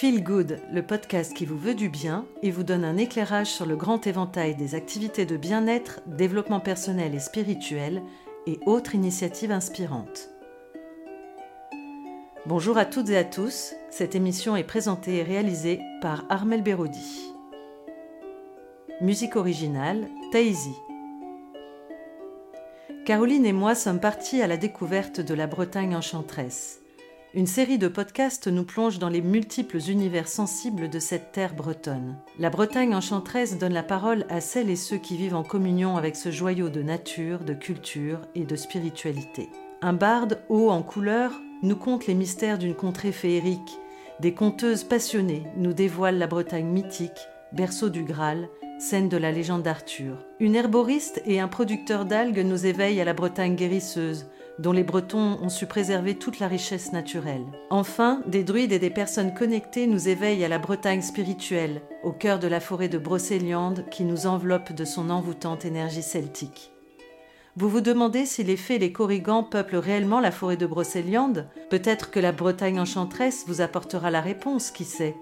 Feel Good, le podcast qui vous veut du bien et vous donne un éclairage sur le grand éventail des activités de bien-être, développement personnel et spirituel et autres initiatives inspirantes. Bonjour à toutes et à tous, cette émission est présentée et réalisée par Armel Berodi. Musique originale, Taïsi. Caroline et moi sommes partis à la découverte de la Bretagne enchanteresse. Une série de podcasts nous plonge dans les multiples univers sensibles de cette terre bretonne. La Bretagne enchanteresse donne la parole à celles et ceux qui vivent en communion avec ce joyau de nature, de culture et de spiritualité. Un barde haut en couleur nous conte les mystères d'une contrée féerique. Des conteuses passionnées nous dévoilent la Bretagne mythique, berceau du Graal, scène de la légende d'Arthur. Une herboriste et un producteur d'algues nous éveillent à la Bretagne guérisseuse, dont les Bretons ont su préserver toute la richesse naturelle. Enfin, des druides et des personnes connectées nous éveillent à la Bretagne spirituelle, au cœur de la forêt de Brocéliande qui nous enveloppe de son envoûtante énergie celtique. Vous vous demandez si les fées et les corrigans peuplent réellement la forêt de Brocéliande? Peut-être que la Bretagne enchanteresse vous apportera la réponse, qui sait?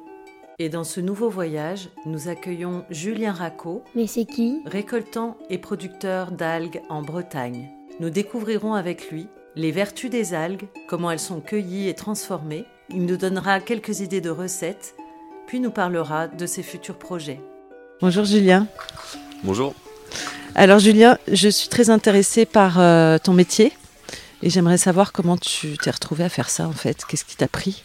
Et dans ce nouveau voyage, nous accueillons Julien Racco. Mais c'est qui? Récoltant et producteur d'algues en Bretagne. Nous découvrirons avec lui les vertus des algues, comment elles sont cueillies et transformées. Il nous donnera quelques idées de recettes, puis nous parlera de ses futurs projets. Bonjour Julien. Bonjour. Alors Julien, je suis très intéressée par euh, ton métier et j'aimerais savoir comment tu t'es retrouvé à faire ça en fait. Qu'est-ce qui t'a pris?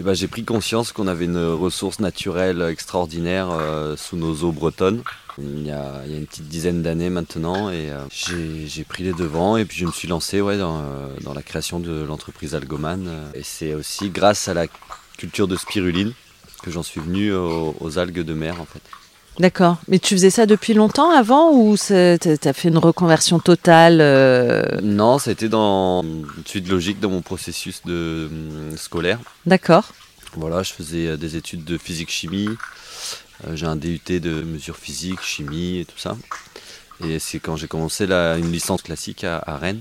Eh ben, J'ai pris conscience qu'on avait une ressource naturelle extraordinaire euh, sous nos eaux bretonnes il y a, une petite dizaine d'années maintenant et euh, j'ai pris les devants et puis je me suis lancé ouais, dans, euh, la création de l'entreprise Algoman et c'est aussi grâce à la culture de spiruline que j'en suis venu aux, algues de mer en fait. D'accord, mais tu faisais ça depuis longtemps avant ou tu as fait une reconversion totale euh? Non, c'était dans une suite logique dans mon processus de, scolaire. D'accord. Voilà, je faisais des études de physique-chimie, euh, j'ai un DUT de mesures physiques, chimie et tout ça. Et c'est quand j'ai commencé une licence classique à, Rennes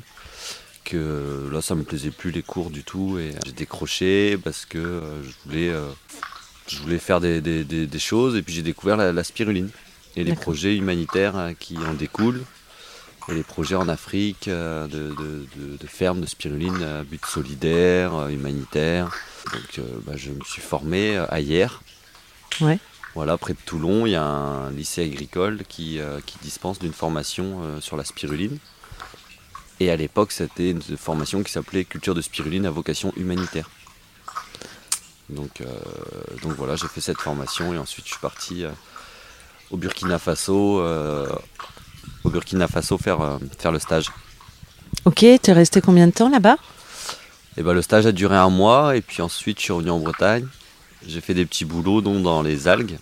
que là ça me plaisait plus les cours du tout et j'ai décroché parce que euh, je voulais euh, je voulais faire des, choses et puis j'ai découvert la, spiruline et les projets humanitaires qui en découlent et les projets en Afrique de, de, fermes de spiruline à but solidaire, humanitaire. Donc bah, je me suis formé à hier. Ouais. Voilà, près de Toulon, il y a un lycée agricole qui, euh, dispense d'une formation euh, sur la spiruline. Et à l'époque, c'était une formation qui s'appelait Culture de spiruline à vocation humanitaire. Donc, euh, donc voilà, j'ai fait cette formation et ensuite je suis parti au Burkina Faso, au Burkina Faso faire, faire le stage. Ok, tu es resté combien de temps là-bas? Et eh ben, Le stage a duré un mois et puis ensuite je suis revenu en Bretagne. J'ai fait des petits boulots dont dans les algues,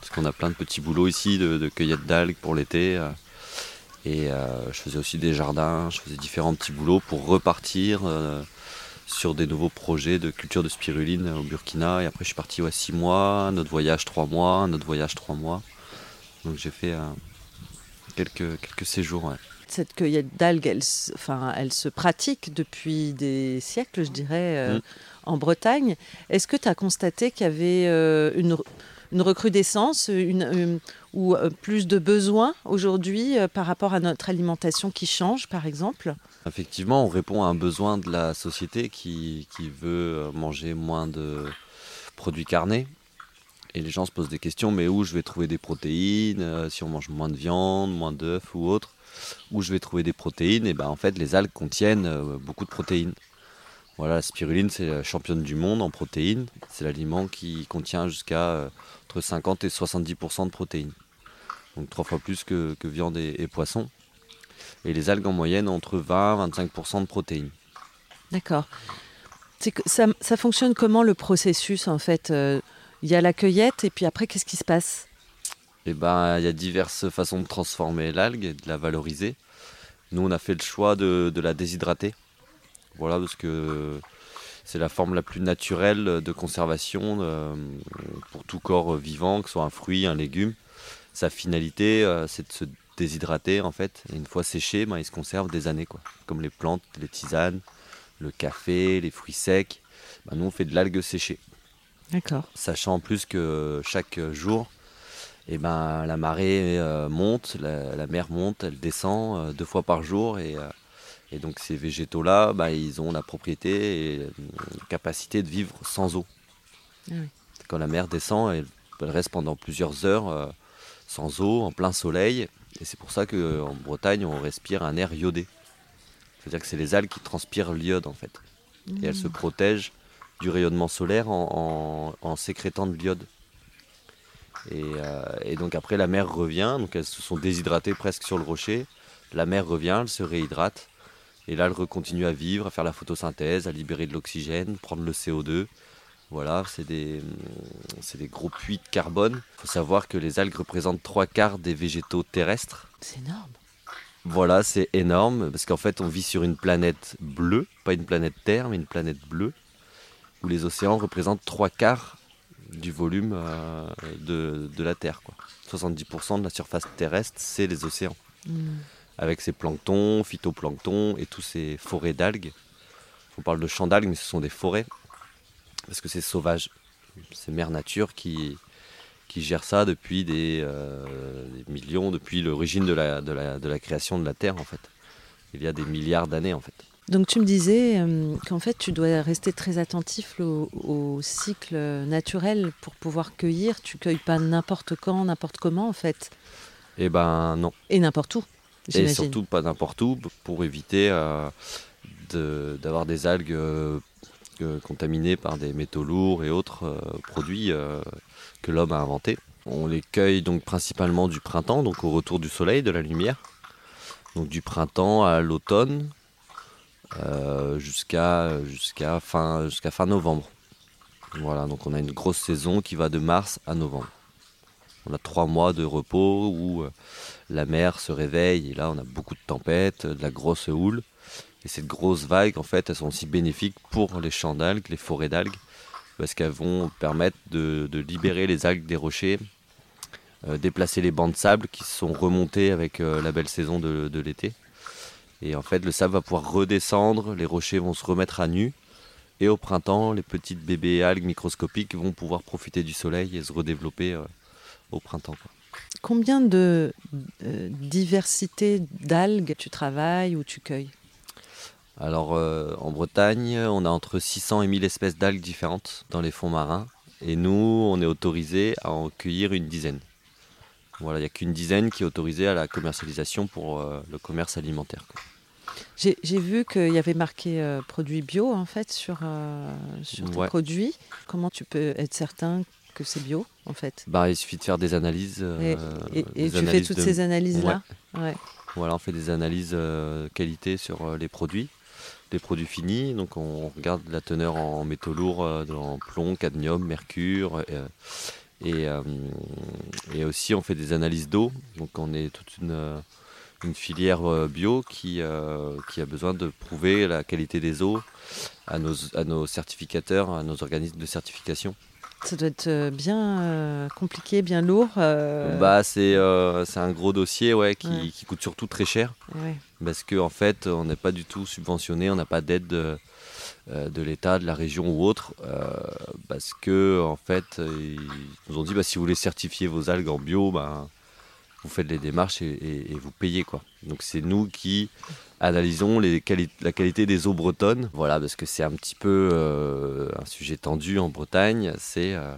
parce qu'on a plein de petits boulots ici de, cueillette d'algues pour l'été. Euh. Et euh, je faisais aussi des jardins, je faisais différents petits boulots pour repartir euh, sur des nouveaux projets de culture de spiruline au Burkina. Et après, je suis parti ouais, six mois, notre voyage trois mois, un autre voyage trois mois. Donc j'ai fait quelques, quelques séjours. Cette cueillette d'algues, elle, enfin, elle se pratique depuis des siècles, je dirais. Mmh en Bretagne. Est-ce que tu as constaté qu'il y avait euh, une, recrudescence une, ou euh, plus de besoins aujourd'hui euh, par rapport à notre alimentation qui change, par exemple? Effectivement, on répond à un besoin de la société qui, veut manger moins de produits carnés. Et les gens se posent des questions, mais où je vais trouver des protéines Si on mange moins de viande, moins d'œufs ou autre, où je vais trouver des protéines? Et ben en fait, les algues contiennent beaucoup de protéines. Voilà, la spiruline, c'est la championne du monde en protéines. C'est l'aliment qui contient jusqu'à euh, entre 50 et 70% de protéines. Donc trois fois plus que, viande et, poisson. Et les algues en moyenne entre 20 et 25% de protéines. D'accord. Ça, ça, fonctionne comment le processus en fait euh, Il y a la cueillette et puis après qu'est-ce qui se passe? Eh ben, il y a diverses façons de transformer l'algue et de la valoriser. Nous, on a fait le choix de la déshydrater voilà, parce que c'est la forme la plus naturelle de conservation euh, pour tout corps vivant, que ce soit un fruit, un légume. Sa finalité, euh, c'est de se déshydrater en fait. Et une fois séché, ben, il se conserve des années, quoi. Comme les plantes, les tisanes, le café, les fruits secs. Ben, nous, on fait de l'algue séchée. D'accord. Sachant en plus que chaque jour, eh ben, la marée euh, monte, la, mer monte, elle descend euh, deux fois par jour. Et, euh, et donc ces végétaux-là, bah, ils ont la propriété et la capacité de vivre sans eau. Ah oui. Quand la mer descend, elle, elle reste pendant plusieurs heures sans eau, en plein soleil. Et c'est pour ça qu'en Bretagne, on respire un air iodé. C'est-à-dire que c'est les algues qui transpirent l'iode en fait. Et elles se protègent du rayonnement solaire en, en- en sécrétant de l'iode. Et, euh, et donc après la mer revient, donc elles se sont déshydratées presque sur le rocher. La mer revient, elle se réhydrate. Et là, elle continue à vivre, à faire la photosynthèse, à libérer de l'oxygène, prendre le CO2. Voilà, c'est des, gros puits de carbone. Il faut savoir que les algues représentent trois quarts des végétaux terrestres. C'est énorme. Voilà, c'est énorme parce qu'en fait, on vit sur une planète bleue, pas une planète Terre, mais une planète bleue, où les océans représentent trois quarts du volume euh, de, de la Terre. Quoi. 70% de la surface terrestre, c'est les océans, Mm. avec ces planctons, phytoplanctons et tous ces forêts d'algues. On parle de champs d'algues, mais ce sont des forêts, parce que c'est sauvage. C'est Mère Nature qui, qui gère ça depuis des, euh, des millions, depuis l'origine de la, de, la, de la création de la Terre, en fait. Il y a des milliards d'années, en fait. Donc tu me disais euh, qu'en fait tu dois rester très attentif au, au cycle naturel pour pouvoir cueillir. Tu cueilles pas n'importe quand, n'importe comment en fait. Eh ben non. Et n'importe où. Et surtout pas n'importe où pour éviter euh, de- d'avoir des algues contaminées par des métaux lourds et autres euh, produits euh, que l'homme a inventés. On les cueille donc principalement du printemps, donc au retour du soleil, de la lumière. Donc du printemps à l'automne euh, jusqu'à jusqu'à fin, novembre. Voilà, donc on a une grosse saison qui va de mars à novembre. On a trois mois de repos où la mer se réveille et là on a beaucoup de tempêtes, de la grosse houle. Et ces grosses vagues, en fait, elles sont aussi bénéfiques pour les champs d'algues, les forêts d'algues, parce qu'elles vont permettre de, libérer les algues des rochers, euh, déplacer les bancs de sable qui sont remontés avec euh, la belle saison de, l'été. Et en fait, le sable va pouvoir redescendre, les rochers vont se remettre à nu. Et au printemps, les petites bébés algues microscopiques vont pouvoir profiter du soleil et se redévelopper euh, au printemps. Combien de euh, diversité d'algues tu travailles ou tu cueilles? Alors euh, en Bretagne, on a entre 600 et 1000 espèces d'algues différentes dans les fonds marins. Et nous, on est autorisé à en cueillir une dizaine. Voilà, il n'y a qu'une dizaine qui est autorisée à la commercialisation pour euh, le commerce alimentaire. quoi. J'ai j'ai vu qu'il y avait marqué euh, produit bio en fait sur, euh, sur tes Ouais. produits. Comment tu peux être certain que c'est bio en fait Bah, il suffit de faire des analyses. euh, Et, et des tu fais toutes de- ces analyses-là Ouais. Voilà, on fait des analyses euh, qualité sur euh, les produits, les produits finis. Donc on regarde la teneur en métaux lourds, dans plomb, cadmium, mercure. et, et aussi on fait des analyses d'eau. Donc on est toute une, une filière bio qui, euh, qui a besoin de prouver la qualité des eaux à nos, à nos certificateurs, à nos organismes de certification. Ça doit être euh, bien euh, compliqué, bien lourd. euh, Bah c'est euh, un gros dossier ouais, qui, Ouais. qui coûte surtout très cher. ouais. Parce qu'en en fait, on n'est pas du tout subventionné, on n'a pas d'aide de, de l'État, de la région ou autre. parce que, en fait, ils nous ont dit bah, si vous voulez certifier vos algues en bio, bah, vous faites les démarches et, et- et vous payez. Quoi. Donc, c'est nous qui analysons la qualité des eaux bretonnes. Voilà, parce que c'est un petit peu euh, un sujet tendu en Bretagne. C'est euh,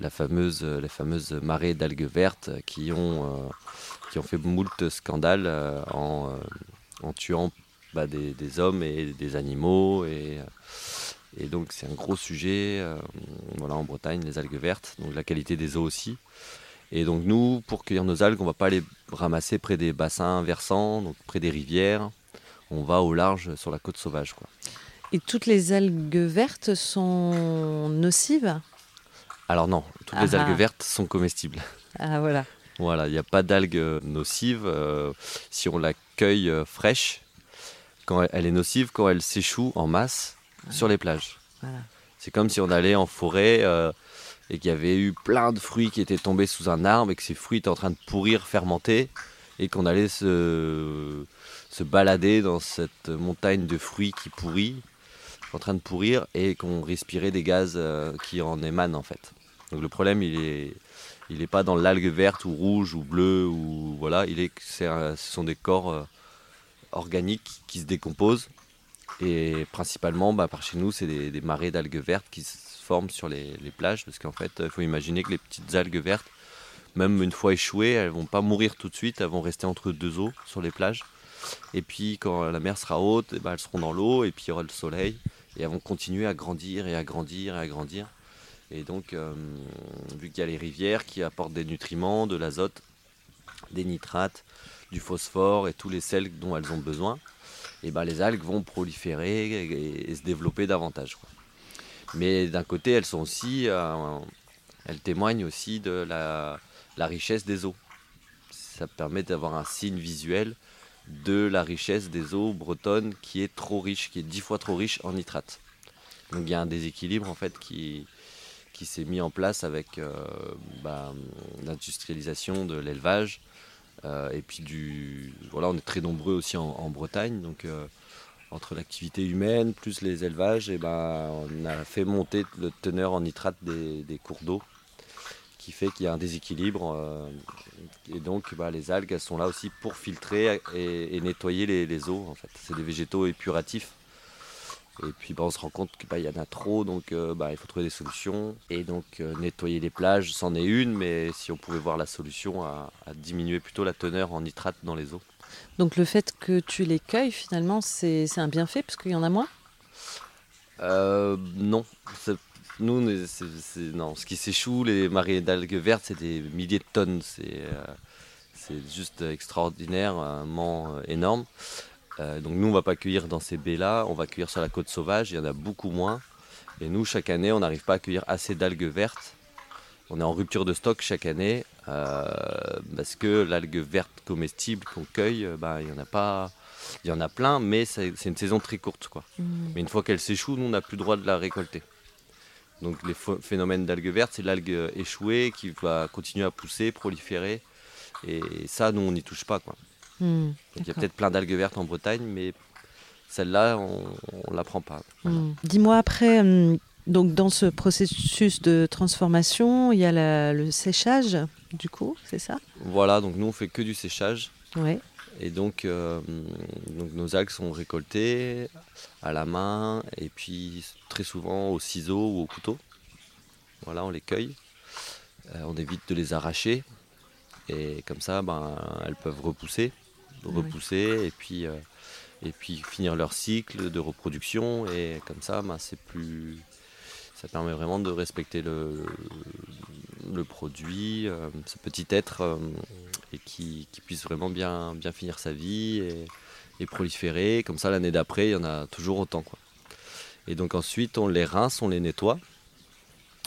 la fameuse, les fameuses marées d'algues vertes qui ont. euh, qui ont fait moult scandales en, en tuant bah, des, hommes et des animaux. Et, et donc c'est un gros sujet voilà, en Bretagne, les algues vertes, donc la qualité des eaux aussi. Et donc nous, pour cueillir nos algues, on ne va pas les ramasser près des bassins versants, donc près des rivières. On va au large sur la côte sauvage. Quoi. Et toutes les algues vertes sont nocives? Alors non, toutes les Ah ah. algues vertes sont comestibles. Ah voilà. Voilà, il n'y a pas d'algues nocives. euh, si on la cueille euh, fraîche, quand elle, elle est nocive quand elle s'échoue en masse sur les plages. voilà. C'est comme si on allait en forêt euh, et qu'il y avait eu plein de fruits qui étaient tombés sous un arbre et que ces fruits étaient en train de pourrir, fermenter, et qu'on allait se, se balader dans cette montagne de fruits qui pourrit. en train de pourrir et qu'on respirait des gaz euh, qui en émanent en fait. Donc le problème il est il n'est pas dans l'algue verte ou rouge ou bleue ou voilà, il est ce sont des corps euh, organiques qui se décomposent et principalement bah, par chez nous c'est des, marées d'algues vertes qui se forment sur les, plages parce qu'en fait il faut imaginer que les petites algues vertes même une fois échouées elles vont pas mourir tout de suite, elles vont rester entre deux eaux sur les plages et puis quand la mer sera haute, eh ben, elles seront dans l'eau et puis il y aura le soleil et elles vont continuer à grandir et à grandir et à grandir. Et donc, euh, vu qu'il y a les rivières qui apportent des nutriments, de l'azote, des nitrates, du phosphore et tous les sels dont elles ont besoin, et ben les algues vont proliférer et, se développer davantage. Mais d'un côté, elles sont aussi, euh, elles témoignent aussi de la, la richesse des eaux. Ça permet d'avoir un signe visuel de la richesse des eaux bretonnes qui est trop riche, qui est dix fois trop riche en nitrate. Donc il y a un déséquilibre en fait qui, s'est mis en place avec euh, bah, l'industrialisation de l'élevage. Euh, et puis du. Voilà, on est très nombreux aussi en, Bretagne. Donc euh, entre l'activité humaine plus les élevages, et ben on a fait monter le teneur en nitrate des cours d'eau qui fait qu'il y a un déséquilibre. Euh, et donc bah, les algues, elles sont là aussi pour filtrer et, nettoyer les, eaux. En fait. C'est des végétaux épuratifs. Et puis bah, on se rend compte qu'il bah, y en a trop, donc euh, il faut trouver des solutions. Et donc euh, nettoyer les plages, c'en est une, mais si on pouvait voir la solution à, diminuer plutôt la teneur en nitrate dans les eaux. Donc le fait que tu les cueilles, finalement, c'est un bienfait parce qu'il y en a moins? Euh, non, nous, non, ce qui s'échoue, les marées d'algues vertes, c'est des milliers de tonnes. C'est euh, juste extraordinairement euh, énorme. Euh, donc nous, on va pas cueillir dans ces baies-là, on va cueillir sur la côte sauvage, il y en a beaucoup moins. Et nous, chaque année, on n'arrive pas à cueillir assez d'algues vertes. On est en rupture de stock chaque année parce que l'algue verte comestible qu'on cueille, bah, il y en a pas. Il y en a plein, mais c'est une saison très courte. Quoi. Mmh. Mais une fois qu'elle s'échoue, nous, on n'a plus le droit de la récolter. Donc les phénomènes d'algues vertes, c'est l'algue échouée qui va continuer à pousser, proliférer. Et ça, nous, on n'y touche pas. Quoi. Hmm, il y a peut-être plein d'algues vertes en Bretagne, mais celle-là, on ne la prend pas. Hmm. Dis-moi après, hum, donc dans ce processus de transformation, il y a le séchage, du coup, c'est ça? Voilà, donc nous, on fait que du séchage. Ouais. Et donc, euh, donc, nos algues sont récoltées à la main et puis très souvent au ciseau ou au couteau. Voilà, on les cueille. Euh, on évite de les arracher. Et comme ça, ben, elles peuvent repousser, repousser et, puis, euh, et puis finir leur cycle de reproduction. Et comme ça, ben, c'est plus, ça permet vraiment de respecter le, produit, ce petit être et qui, puisse vraiment bien, finir sa vie et, proliférer. Comme ça, l'année d'après, il y en a toujours autant. Et donc ensuite, on les rince, on les nettoie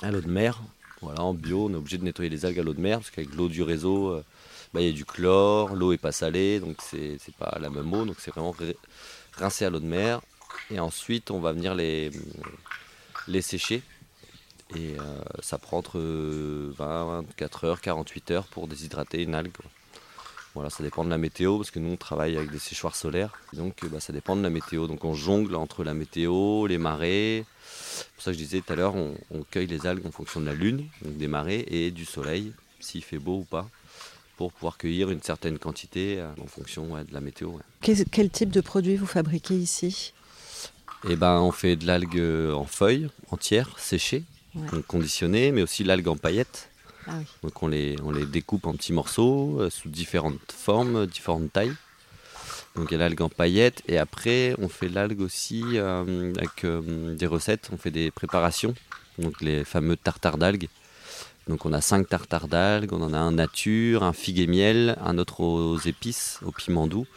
à l'eau de mer. Voilà, en bio, on est obligé de nettoyer les algues à l'eau de mer parce qu'avec l'eau du réseau, euh, bah, il y a du chlore, l'eau est pas salée, donc c'est pas la même eau, donc c'est vraiment rincé à l'eau de mer. Et ensuite, on va venir les, les sécher et euh, ça prend entre 20, 24 heures, 48 heures pour déshydrater une algue. Voilà, ça dépend de la météo parce que nous on travaille avec des séchoirs solaires. Donc bah, ça dépend de la météo. Donc on jongle entre la météo, les marées. C'est pour ça que je disais tout à l'heure, on, cueille les algues en fonction de la lune, donc des marées et du soleil, s'il fait beau ou pas, pour pouvoir cueillir une certaine quantité euh, en fonction de la météo. Quel, type de produit vous fabriquez ici? Eh ben, on fait de l'algue en feuilles entière, séchée, conditionnées, mais aussi l'algue en paillettes. Ah Donc on les, on les découpe en petits morceaux euh, sous différentes formes, différentes tailles. Donc il y a l'algue en paillettes et après on fait l'algue aussi euh, avec euh, des recettes, on fait des préparations, donc les fameux tartares d'algues. Donc on a cinq tartares d'algues, on en a un nature, un figue et miel, un autre aux épices, au piment doux.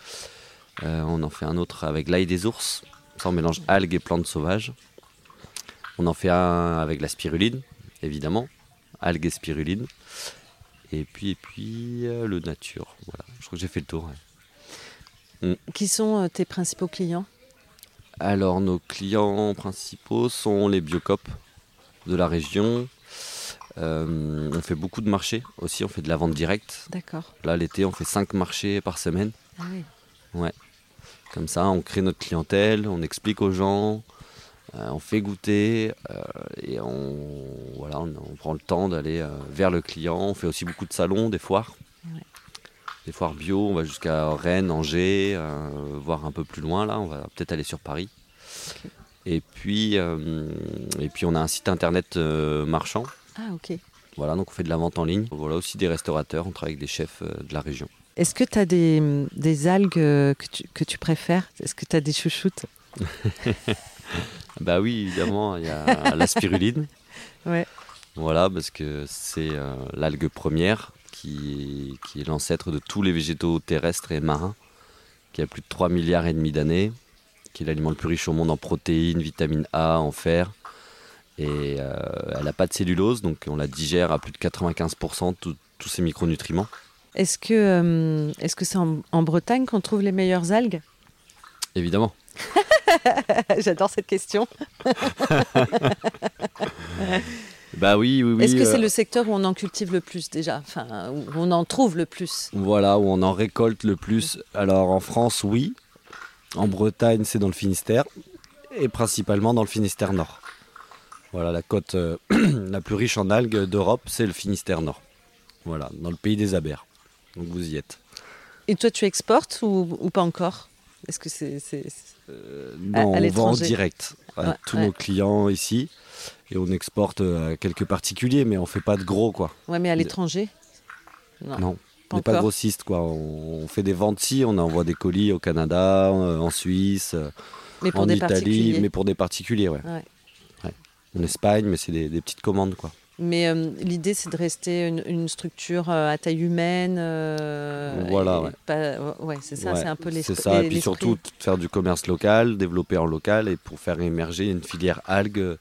on en fait un autre avec l'ail des ours. Ça on mélange algues et plantes sauvages. On en fait un avec la spiruline, évidemment, algues et spiruline. Et puis, et puis euh, le nature. Voilà, je crois que j'ai fait le tour. Mm. Qui sont euh, tes principaux clients? Alors, nos clients principaux sont les biocopes de la région. Euh, on fait beaucoup de marchés aussi, on fait de la vente directe. D'accord. Là, l'été, on fait 5 marchés par semaine. Ah oui. Ouais. Comme ça, on crée notre clientèle, on explique aux gens, Euh, on fait goûter euh, et on, voilà, on, prend le temps d'aller euh, vers le client. On fait aussi beaucoup de salons, des foires. Des foires bio, on va jusqu'à Rennes, Angers, voire un peu plus loin là, on va peut-être aller sur Paris. Et, puis, et puis on a un site internet marchand. Ah ok. Voilà, donc on fait de la vente en ligne. Voilà aussi des restaurateurs, on travaille avec des chefs de la région. Est-ce que tu as des, des algues que tu, que tu préfères? Est-ce que tu as des chouchoutes? Bah oui, évidemment, il y a la spiruline. Ouais. Voilà, parce que c'est euh, l'algue première qui, qui est l'ancêtre de tous les végétaux terrestres et marins, qui a plus de 3 milliards et demi d'années, qui est l'aliment le plus riche au monde en protéines, vitamine A, en fer. Et euh, elle n'a pas de cellulose, donc on la digère à plus de 95% tous ces micronutriments. Est-ce que euh, est-ce que c'est en Bretagne qu'on trouve les meilleures algues? Évidemment. J'adore cette question. bah oui, oui, oui. Est-ce que c'est euh, le secteur où on en cultive le plus déjà? Enfin, où on en trouve le plus Voilà, où on en récolte le plus. Alors en France, oui. En Bretagne, c'est dans le Finistère. Et principalement dans le Finistère Nord. Voilà, la côte euh, la plus riche en algues d'Europe, c'est le Finistère Nord. Voilà, dans le pays des abers. Donc vous y êtes. Et toi, tu exportes ou pas encore? Est-ce que c'est. Euh, non, on vend en direct à tous nos clients ici. Et on exporte euh, à quelques particuliers, mais on fait pas de gros, quoi. Ouais, mais à l'étranger? Non. on n'est pas grossiste, quoi. On, fait des ventes ici, on envoie des colis au Canada, euh, en Suisse, en Italie, mais pour des particuliers, ouais. En Espagne, mais c'est des, des petites commandes, quoi. Mais euh, l'idée, c'est de rester une, structure euh, à taille humaine. Euh, voilà, ouais. c'est ça, c'est un peu l'esprit. C'est ça, et puis surtout faire du commerce local, développer en local et pour faire émerger une filière algues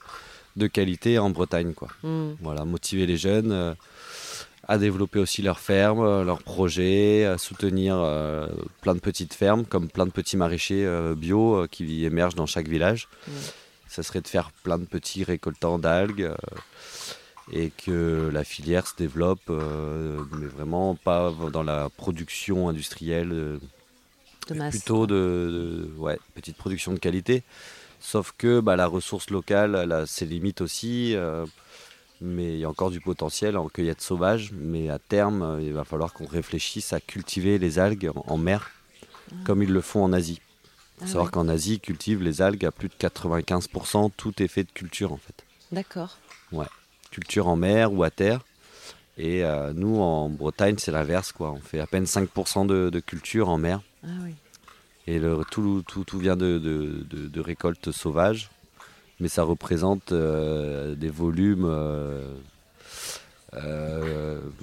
de qualité en Bretagne. Quoi. Hmm. Voilà, motiver les jeunes à développer aussi leurs fermes, leurs projets, à soutenir plein de petites fermes, comme plein de petits maraîchers bio qui émergent dans chaque village. Hmm. Ça serait de faire plein de petits récoltants d'algues et que la filière se développe, euh, mais vraiment pas dans la production industrielle, euh, plutôt de, ouais, petite production de qualité. Sauf que bah, la ressource locale a ses limites aussi, euh, mais il y a encore du potentiel en cueillette sauvage. Mais à terme, il va falloir qu'on réfléchisse à cultiver les algues en, mer, ah. comme ils le font en Asie. Ah savoir qu'en Asie, ils cultivent les algues à plus de 95%, tout est fait de culture en fait. D'accord. Ouais culture en mer ou à terre. Et euh, nous, en Bretagne, c'est l'inverse. quoi. On fait à peine 5% de, culture en mer. Ah Et le, tout, tout, tout, vient de, de, de, récoltes sauvages. Mais ça représente euh, des volumes euh,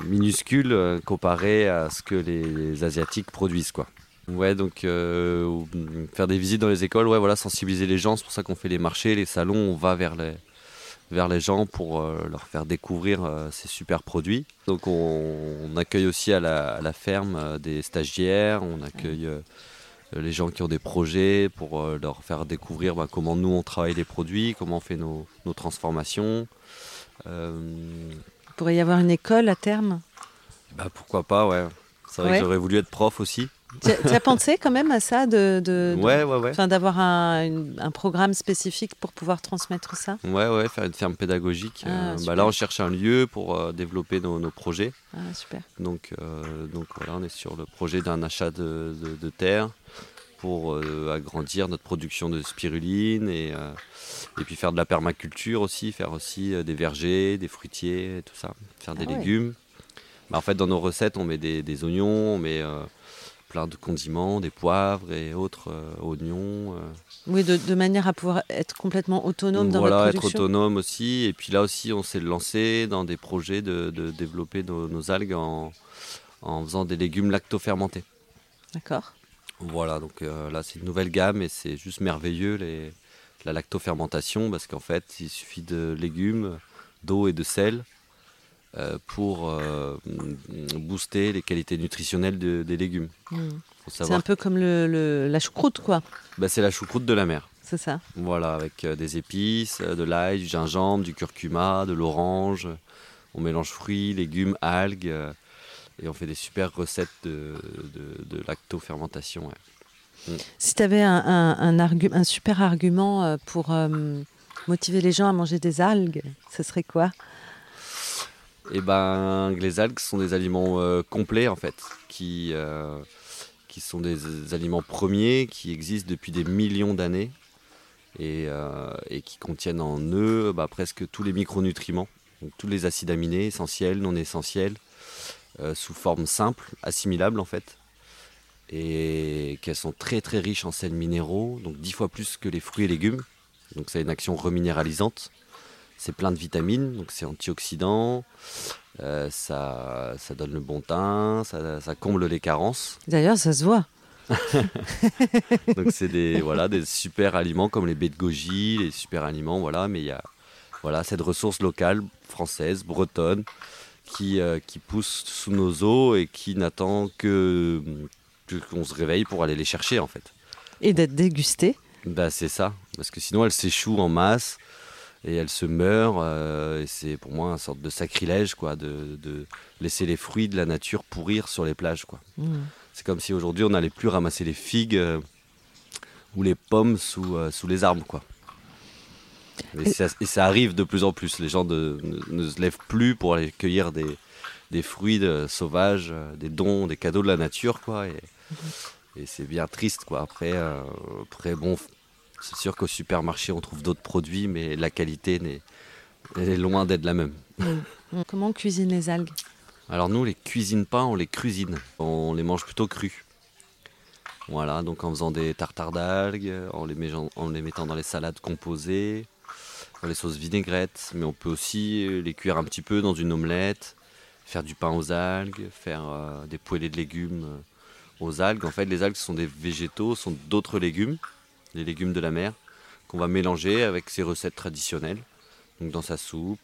minuscules comparés à ce que les, Asiatiques produisent. Quoi. Ouais, donc faire des visites dans les écoles, ouais, voilà, sensibiliser les gens. C'est pour ça qu'on fait les marchés, les salons. On va vers les, vers les gens pour euh, leur faire découvrir euh, ces super produits. Donc on, accueille aussi à la, ferme euh, des stagiaires, on accueille les gens qui ont des projets pour leur faire découvrir bah, comment nous on travaille les produits, comment on fait nos, transformations. Il pourrait y avoir une école à terme? bah, Pourquoi pas, ouais. C'est vrai que j'aurais voulu être prof aussi. Tu as pensé quand même à ça, de, de, ouais, ouais, ouais. d'avoir un, un, programme spécifique pour pouvoir transmettre ça? Ouais, ouais, faire une ferme pédagogique. Ah, euh, bah là, on cherche un lieu pour euh, développer nos, nos, projets. Ah, super. Donc, euh, donc voilà, on est sur le projet d'un achat de, de, terre pour agrandir notre production de spiruline et, et puis faire de la permaculture aussi, faire aussi des vergers, des fruitiers, tout ça, faire des ah légumes. Bah, en fait, dans nos recettes, on met des, des oignons, on met plein de condiments, des poivres et autres euh, oignons. Euh. Oui, de, manière à pouvoir être complètement autonome dans votre production. Voilà, être autonome aussi. Et puis là aussi, on s'est lancé dans des projets de, développer nos, algues en, faisant des légumes lacto-fermentés. D'accord. Voilà, donc euh, là, c'est une nouvelle gamme et c'est juste merveilleux les, la lacto-fermentation parce qu'en fait, il suffit de légumes, d'eau et de sel pour euh, booster les qualités nutritionnelles des légumes. Hmm. C'est un peu comme le, la choucroute, quoi. Bah, c'est la choucroute de la mer. C'est ça. Voilà, avec euh, des épices, de l'ail, du gingembre, du curcuma, de l'orange. On mélange fruits, légumes, algues. et on fait des super recettes de, de, lacto-fermentation. Hmm. Si tu avais un, un, un, super argument pour motiver les gens à manger des algues, ce serait quoi? Eh ben, les algues sont des aliments euh, complets en fait, qui, euh, qui sont des, aliments premiers qui existent depuis des millions d'années et, euh, qui contiennent en eux bah, presque tous les micronutriments, donc tous les acides aminés essentiels, non essentiels, sous forme simple, assimilables en fait et qu'elles sont très très riches en sels minéraux, donc dix fois plus que les fruits et légumes. Donc ça a une action reminéralisante. C'est plein de vitamines, donc c'est antioxydant, euh, ça, ça donne le bon teint, ça, ça comble les carences. D'ailleurs, ça se voit. donc c'est des voilà des super aliments comme les baies de goji, les super aliments voilà, mais il y a voilà cette ressource locale française, bretonne, qui, euh, qui pousse sous nos eaux et qui n'attend que qu'on se réveille pour aller les chercher en fait. Et d'être dégusté Bah c'est ça, parce que sinon elles s'échouent en masse et elles se meurent. Euh, et c'est pour moi une sorte de sacrilège quoi, de, de, laisser les fruits de la nature pourrir sur les plages quoi. Mmh. C'est comme si aujourd'hui on n'allait plus ramasser les figues euh, ou les pommes sous, euh, sous les arbres quoi. Et, ça, et, ça, arrive de plus en plus. Les gens de, ne, se lèvent plus pour aller cueillir des, des fruits sauvages, des dons, des cadeaux de la nature quoi. Et, et c'est bien triste, quoi. Après, après bon, c'est sûr qu'au supermarché, on trouve d'autres produits, mais la qualité est loin d'être la même. Comment on cuisine les algues? Alors nous, on les cuisine pas, on les cuisine. On les mange plutôt crus. Voilà, donc en faisant des tartares d'algues, en les, mettant, en les mettant dans les salades composées, dans les sauces vinaigrettes, mais on peut aussi les cuire un petit peu dans une omelette, faire du pain aux algues, faire euh, des poêlées de légumes aux algues. En fait, les algues sont des végétaux, sont d'autres légumes, les légumes de la mer, qu'on va mélanger avec ses recettes traditionnelles. Donc dans sa soupe,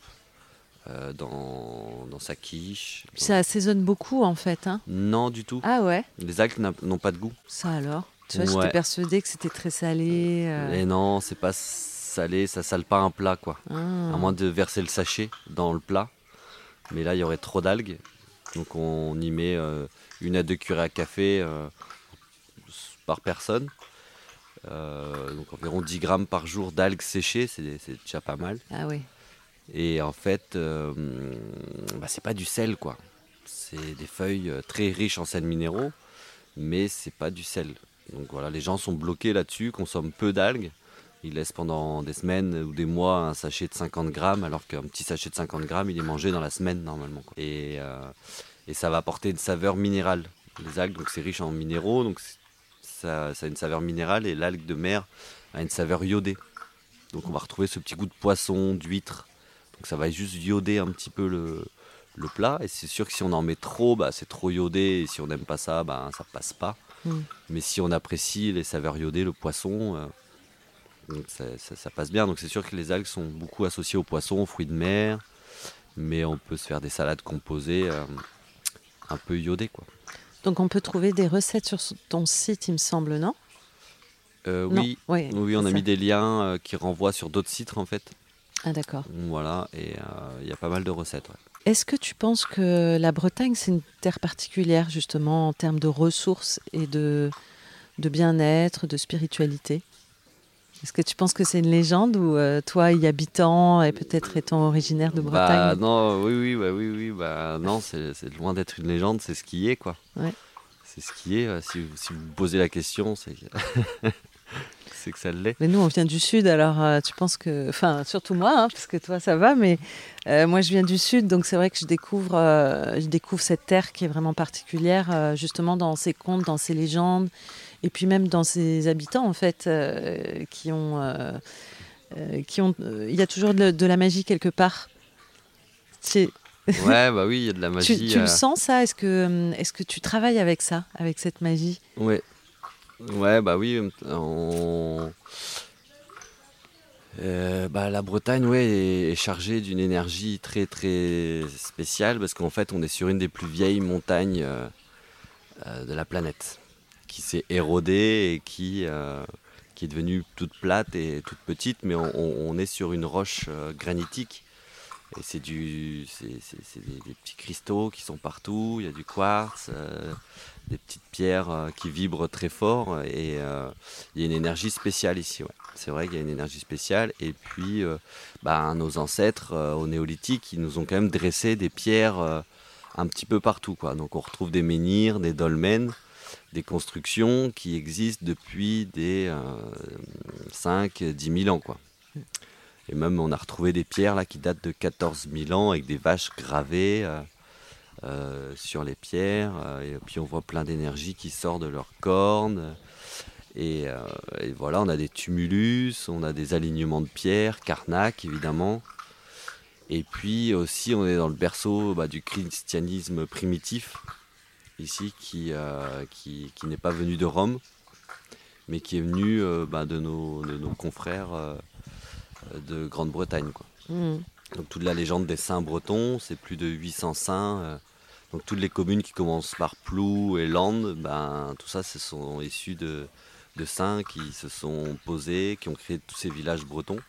euh, dans, dans, sa quiche. Ça assaisonne beaucoup en fait. Hein non, du tout. Ah ouais? Les algues n'ont pas de goût. Ça alors? Tu vois, j'étais persuadée que c'était très salé. Euh... Et non, c'est pas salé, ça sale pas un plat quoi. Ah. À moins de verser le sachet dans le plat. Mais là, il y aurait trop d'algues. Donc on y met euh, une à deux cuillères à café euh, par personne. Euh, donc environ 10 grammes par jour d'algues séchées, c'est déjà pas mal. Ah oui. Et en fait, euh, bah, c'est pas du sel quoi. C'est des feuilles très riches en sels minéraux, mais c'est pas du sel. Donc voilà, les gens sont bloqués là-dessus, consomment peu d'algues. Ils laissent pendant des semaines ou des mois un sachet de 50 grammes, alors qu'un petit sachet de 50 grammes, il est mangé dans la semaine normalement. Et, et ça va apporter une saveur minérale. Les algues, donc c'est riche en minéraux, donc ça, a une saveur minérale et l'algue de mer a une saveur iodée. Donc on va retrouver ce petit goût de poisson, d'huître. Donc ça va juste ioder un petit peu le, le plat. Et c'est sûr que si on en met trop, bah, c'est trop iodé. Et si on n'aime pas ça, bah, ça passe pas. Mm. Mais si on apprécie les saveurs iodées, le poisson, euh, ça, ça, passe bien. Donc c'est sûr que les algues sont beaucoup associées au poisson, aux fruits de mer. Mais on peut se faire des salades composées. Euh, un peu iodé. Quoi. Donc on peut trouver des recettes sur ton site, il me semble, non? Euh, oui. oui, on a mis des liens euh, qui renvoient sur d'autres sites en fait. Ah d'accord. Voilà, et euh, il y a pas mal de recettes. Est-ce que tu penses que la Bretagne, c'est une terre particulière justement en termes de ressources et de, de bien-être, de spiritualité? Est-ce que tu penses que c'est une légende ou euh, toi, y habitant et peut-être étant originaire de Bretagne bah, Non, oui, oui, bah, oui, oui, bah, non, c'est loin d'être une légende, c'est ce qui est, quoi. Ouais. C'est ce qui est. Si, si, vous posez la question, c'est c'est que ça l'est. Mais nous, on vient du Sud, alors euh, tu penses que. Enfin, surtout moi, hein, parce que toi, ça va, mais euh, moi, je viens du Sud, donc c'est vrai que je découvre, je découvre cette terre qui est vraiment particulière, justement, dans ses contes, dans ses légendes et puis même dans ses habitants en fait euh, qui ont euh, euh, qui ont il y a toujours de, la magie quelque part. Ouais bah oui il y a de la magie tu, tu le sens ça? Est-ce que est-ce que tu travailles avec ça avec cette magie? Ouais. Ouais bah oui bah, la Bretagne ouais, est, chargée d'une énergie très très spéciale parce qu'en fait on est sur une des plus vieilles montagnes de la planète qui s'est érodée et qui, euh, qui est devenue toute plate et toute petite, mais on, est sur une roche euh, granitique Et c'est du, c'est, des, petits cristaux qui sont partout. Il y a du quartz, euh, des petites pierres qui vibrent très fort. Et il y a une énergie spéciale ici. C'est vrai qu'il y a une énergie spéciale. Et puis, bah, nos ancêtres au néolithique, ils nous ont quand même dressé des pierres un petit peu partout. Quoi. Donc on retrouve des menhirs, des dolmens, des constructions qui existent depuis des 5-10 000 ans. Quoi. Et même, on a retrouvé des pierres là qui datent de 14 000 ans avec des vaches gravées euh, euh, sur les pierres. Euh, et puis, on voit plein d'énergie qui sort de leurs cornes. Et, voilà, on a des tumulus, on a des alignements de pierres, Karnak évidemment. Et puis aussi, on est dans le berceau bah, du christianisme primitif, ici, qui, qui, n'est pas venu de Rome, mais qui est venu bah, de, nos, de, nos, confrères de Grande-Bretagne. Mmh. Donc toute la légende des saints bretons, c'est plus de 800 saints. Euh, donc toutes les communes qui commencent par Plou et Land, ben, tout ça, ce sont issus de, saints qui se sont posés, qui ont créé tous ces villages bretons.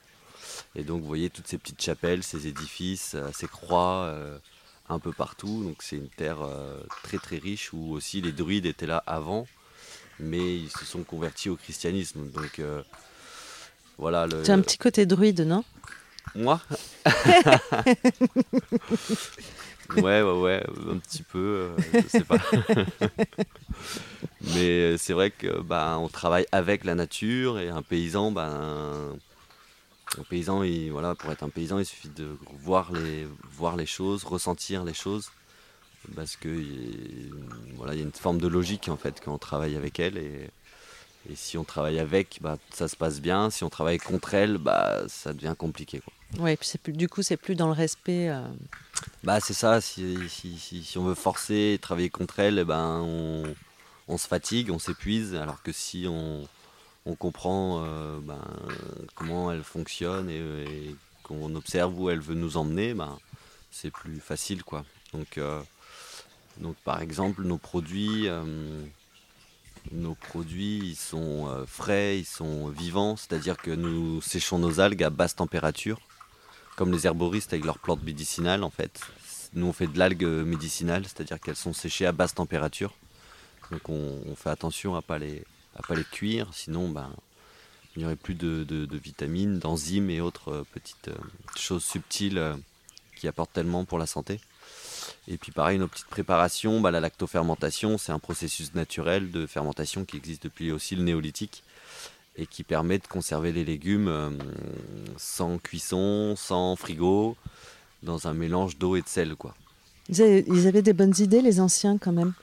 Et donc vous voyez toutes ces petites chapelles, ces édifices, euh, ces croix euh, un peu partout. Donc c'est une terre très très riche où aussi les druides étaient là avant, mais ils se sont convertis au christianisme. Donc voilà, Tu as un petit côté druide, non? Moi? Ouais, ouais, ouais, un petit peu, euh, je sais pas. Mais c'est vrai que bah, on travaille avec la nature et un paysan, ben, paysan, il, voilà, pour être un paysan, il suffit de voir les, voir les choses, ressentir les choses, parce que voilà, il y a une forme de logique en fait quand on travaille avec elle et et si on travaille avec, bah, ça se passe bien. Si on travaille contre elle, bah, ça devient compliqué. Plus, du coup, c'est plus dans le respect. Euh. Bah, c'est ça. Si, si, si, on veut forcer travailler contre elle, eh ben, on, on, se fatigue, on s'épuise. Alors que si on, on comprend euh, ben, comment elle fonctionne et, qu'on observe où elle veut nous emmener, ben, c'est plus facile. Euh, donc, par exemple, nos produits ils sont euh, frais, ils sont vivants, c'est-à-dire que nous séchons nos algues à basse température, comme les herboristes avec leurs plantes médicinales en fait. Nous on fait de l'algue médicinale, c'est-à-dire qu'elles sont séchées à basse température. Donc on, fait attention à pas les à pas les cuire, sinon ben, il n'y aurait plus de, vitamines, d'enzymes et autres euh, petites euh, choses subtiles qui apportent tellement pour la santé. Et puis pareil, nos petites préparations, bah, la lactofermentation, c'est un processus naturel de fermentation qui existe depuis aussi le néolithique et qui permet de conserver les légumes euh, sans cuisson, sans frigo, dans un mélange d'eau et de sel. Quoi. Ils avaient, des bonnes idées, les anciens, quand même?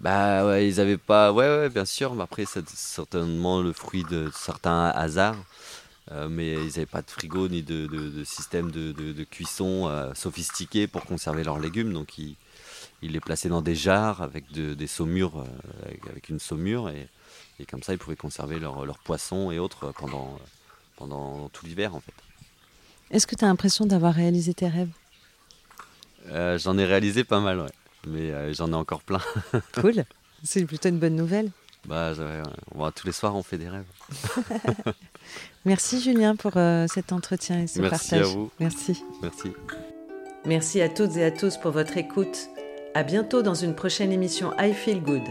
Bah ouais, ils avaient pas... Ouais, ouais, bien sûr, mais après, c'est certainement le fruit de certains hasards. Euh, mais ils n'avaient pas de frigo ni de, système de, cuisson euh, sophistiqué pour conserver leurs légumes. Donc ils, les plaçaient dans des jarres avec des saumures, euh, avec, une saumure. Et, comme ça, ils pouvaient conserver leurs poissons et autres pendant, pendant tout l'hiver en fait. Est-ce que tu as l'impression d'avoir réalisé tes rêves? J'en ai réalisé pas mal, ouais. Mais j'en ai encore plein. cool. C'est plutôt une bonne nouvelle. Bah, tous les soirs, on fait des rêves. Merci Julien pour euh, cet entretien et ce partage. Merci à vous. Merci. Merci. Merci à toutes et à tous pour votre écoute. À bientôt dans une prochaine émission I Feel Good.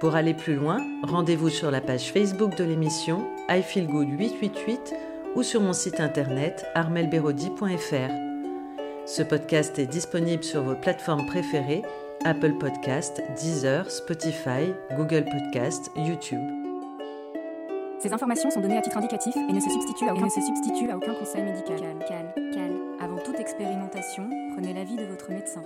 Pour aller plus loin, rendez-vous sur la page Facebook de l'émission I Feel Good 888 ou sur mon site internet armelberodi.fr. Ce podcast est disponible sur vos plateformes préférées Apple Podcast, Deezer, Spotify, Google Podcast, YouTube. Ces informations sont données à titre indicatif et ne se substituent à aucun, conseil médical. Cal, cal, cal. Avant toute expérimentation, prenez l'avis de votre médecin.